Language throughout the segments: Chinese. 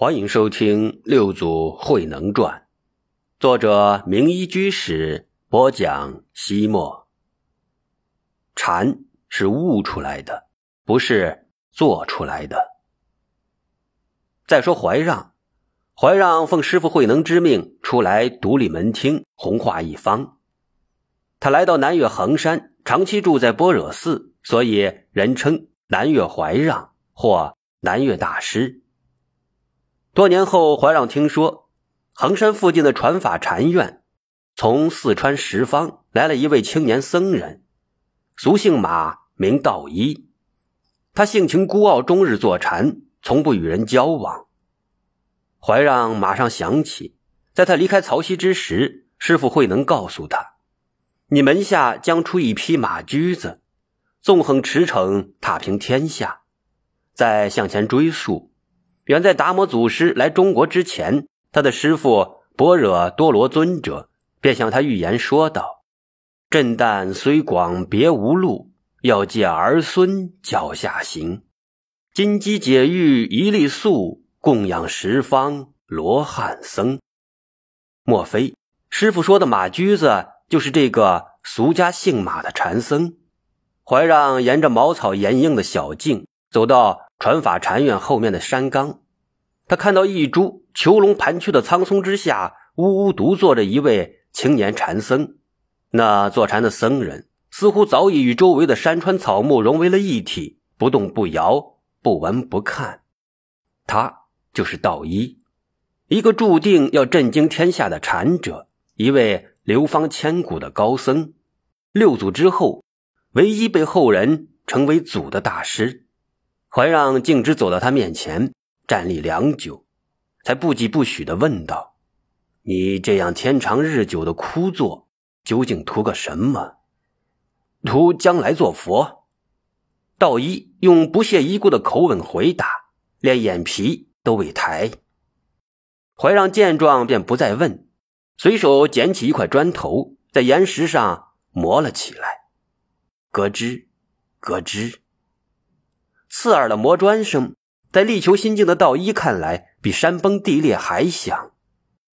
欢迎收听《六祖慧能传》，作者名医居士播讲。西莫，禅是悟出来的，不是做出来的。再说怀让，怀让奉师傅慧能之命出来独立门厅，弘化一方。他来到南岳衡山，长期住在般若寺，所以人称南岳怀让或南岳大师。多年后，怀让听说衡山附近的传法禅院，从四川十方来了一位青年僧人，俗姓马，名道一。他性情孤傲，终日坐禅，从不与人交往。怀让马上想起，在他离开曹溪之时，师傅慧能告诉他：“你门下将出一匹马驹子，纵横驰骋，踏平天下。”再向前追溯。远在达摩祖师来中国之前，他的师傅般若多罗尊者便向他预言说道：“震旦虽广别无路，要借儿孙脚下行。金鸡解玉一粒粟，供养十方罗汉僧。”莫非师傅说的马驹子就是这个俗家姓马的禅僧？怀让沿着茅草掩映的小径走到。传法禅院后面的山冈，他看到一株囚笼盘曲的苍松之下，呜呜独坐着一位青年禅僧。那坐禅的僧人似乎早已与周围的山川草木融为了一体，不动不摇，不闻不看。他就是道一，一个注定要震惊天下的禅者，一位流芳千古的高僧。六祖之后，唯一被后人称为祖的大师。怀让径直走到他面前，站立良久，才不疾不徐地问道：“你这样天长日久的枯坐，究竟图个什么？图将来做佛？”道一用不屑一顾的口吻回答，连眼皮都未抬。怀让见状便不再问，随手捡起一块砖头，在岩石上磨了起来，咯吱，咯吱。刺耳的磨砖声，在力求心境的道一看来，比山崩地裂还响，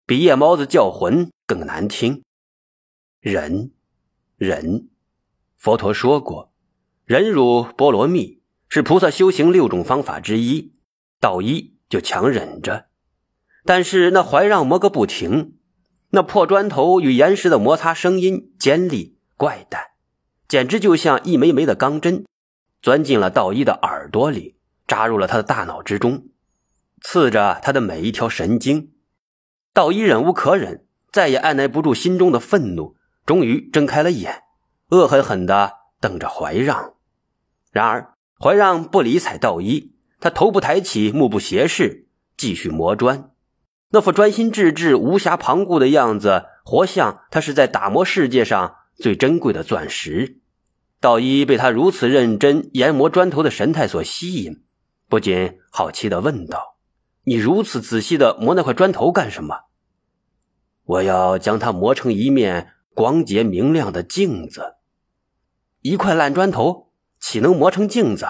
比夜猫子叫魂更难听。忍，忍。佛陀说过，忍辱波罗蜜是菩萨修行六种方法之一。道一就强忍着，但是那怀让磨个不停，那破砖头与岩石的摩擦声音尖利怪诞，简直就像一枚枚的钢针。钻进了道一的耳朵里，扎入了他的大脑之中，刺着他的每一条神经。道一忍无可忍，再也按耐不住心中的愤怒，终于睁开了眼，恶狠狠地瞪着怀让。然而怀让不理睬道一，他头不抬起，目不斜视，继续磨砖。那副专心致志、无暇旁顾的样子，活像他是在打磨世界上最珍贵的钻石。道一被他如此认真研磨砖头的神态所吸引，不禁好奇地问道：“你如此仔细地磨那块砖头干什么？”“我要将它磨成一面光洁明亮的镜子。”“一块烂砖头岂能磨成镜子？”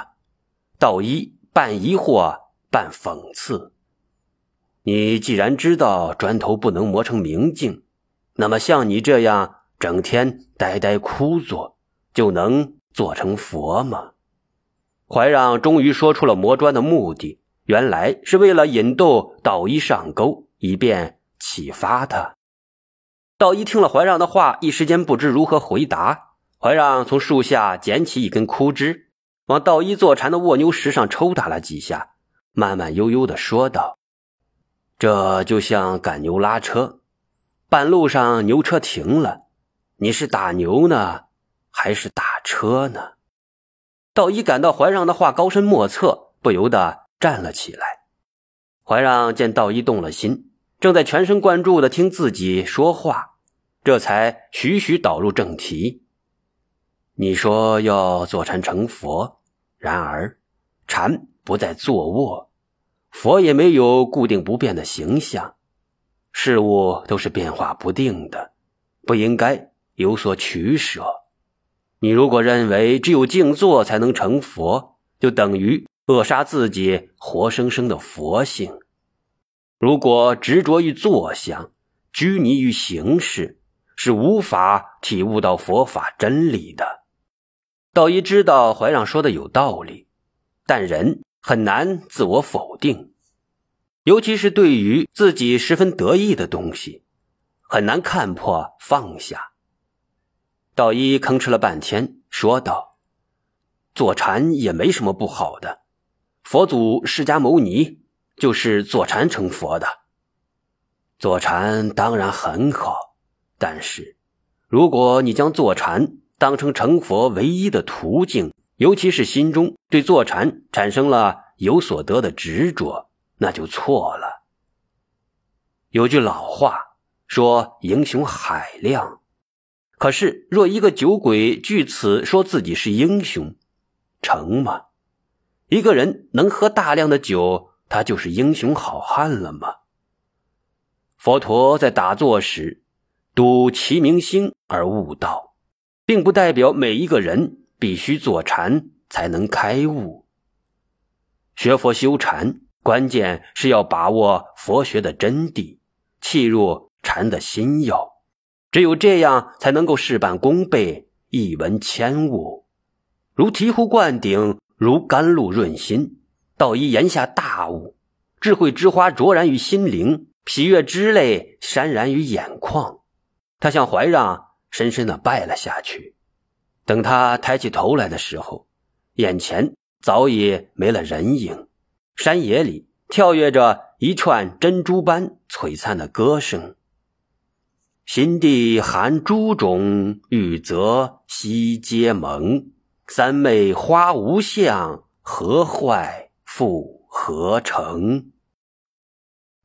道一半疑惑半讽刺：“你既然知道砖头不能磨成明镜，那么像你这样整天呆呆枯坐。”就能做成佛吗？怀让终于说出了磨砖的目的，原来是为了引逗道一上钩，以便启发他。道一听了怀让的话，一时间不知如何回答。怀让从树下捡起一根枯枝，往道一坐禅的卧牛石上抽打了几下，慢慢悠悠地说道：“这就像赶牛拉车，半路上牛车停了，你是打牛呢？”还是打车呢？道一感到怀让的话高深莫测，不由得站了起来。怀让见道一动了心，正在全神贯注的听自己说话，这才徐徐导入正题：“你说要坐禅成佛，然而禅不在坐卧，佛也没有固定不变的形象，事物都是变化不定的，不应该有所取舍。”你如果认为只有静坐才能成佛，就等于扼杀自己活生生的佛性。如果执着于坐相，拘泥于形式，是无法体悟到佛法真理的。道一知道怀让说的有道理，但人很难自我否定，尤其是对于自己十分得意的东西，很难看破放下。道一吭哧了半天，说道：“坐禅也没什么不好的，佛祖释迦牟尼就是坐禅成佛的。坐禅当然很好，但是如果你将坐禅当成成佛唯一的途径，尤其是心中对坐禅产生了有所得的执着，那就错了。有句老话说：‘英雄海量。’”可是，若一个酒鬼据此说自己是英雄，成吗？一个人能喝大量的酒，他就是英雄好汉了吗？佛陀在打坐时，睹其明星而悟道，并不代表每一个人必须坐禅才能开悟。学佛修禅，关键是要把握佛学的真谛，契入禅的心要。只有这样，才能够事半功倍，一文千物，如醍醐灌顶，如甘露润心。道一言下大悟，智慧之花灼然于心灵，喜悦之泪潸然于眼眶。他向怀让深深的拜了下去。等他抬起头来的时候，眼前早已没了人影，山野里跳跃着一串珍珠般璀璨的歌声。心地含诸种，欲则悉皆蒙。三昧花无相，何坏复何成？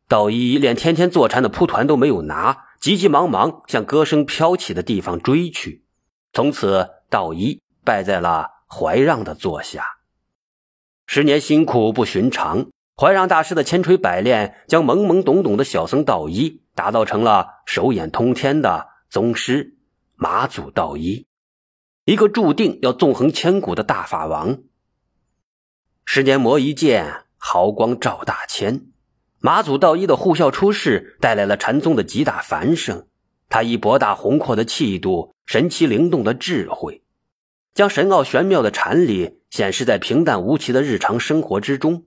道一连天天坐禅的蒲团都没有拿，急急忙忙向歌声飘起的地方追去。从此，道一拜在了怀让的座下。十年辛苦不寻常，怀让大师的千锤百炼，将懵懵懂懂的小僧道一。打造成了手眼通天的宗师马祖道一，一个注定要纵横千古的大法王。十年磨一剑，毫光照大千。马祖道一的护校出世，带来了禅宗的极大繁盛。他以博大宏阔的气度、神奇灵动的智慧，将神奥玄妙的禅理显示在平淡无奇的日常生活之中。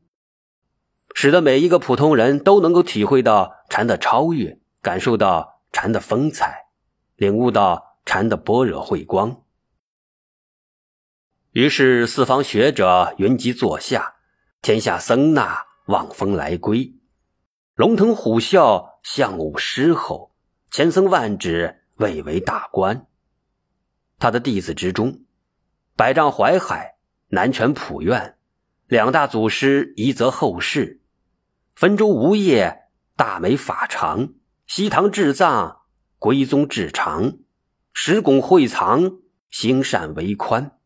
使得每一个普通人都能够体会到禅的超越，感受到禅的风采，领悟到禅的般若慧光。于是四方学者云集座下，天下僧那望风来归，龙腾虎啸，象舞狮吼，千僧万指蔚为大观。他的弟子之中，百丈怀海、南拳普愿两大祖师遗泽后世。汾州吴业、大美法常、西堂智藏、归宗智常、石拱会藏、兴善为宽、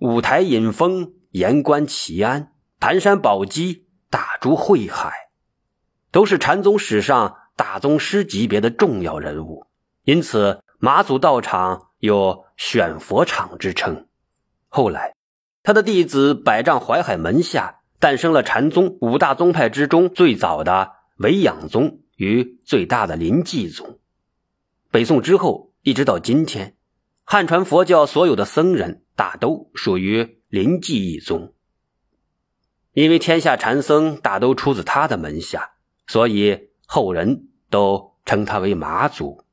五台引风、言观齐安、盘山宝鸡、大珠慧海，都是禅宗史上大宗师级别的重要人物，因此马祖道场有选佛场之称。后来，他的弟子百丈怀海门下。诞生了禅宗五大宗派之中最早的维养宗与最大的临济宗。北宋之后，一直到今天，汉传佛教所有的僧人大都属于临济一宗。因为天下禅僧大都出自他的门下，所以后人都称他为马祖。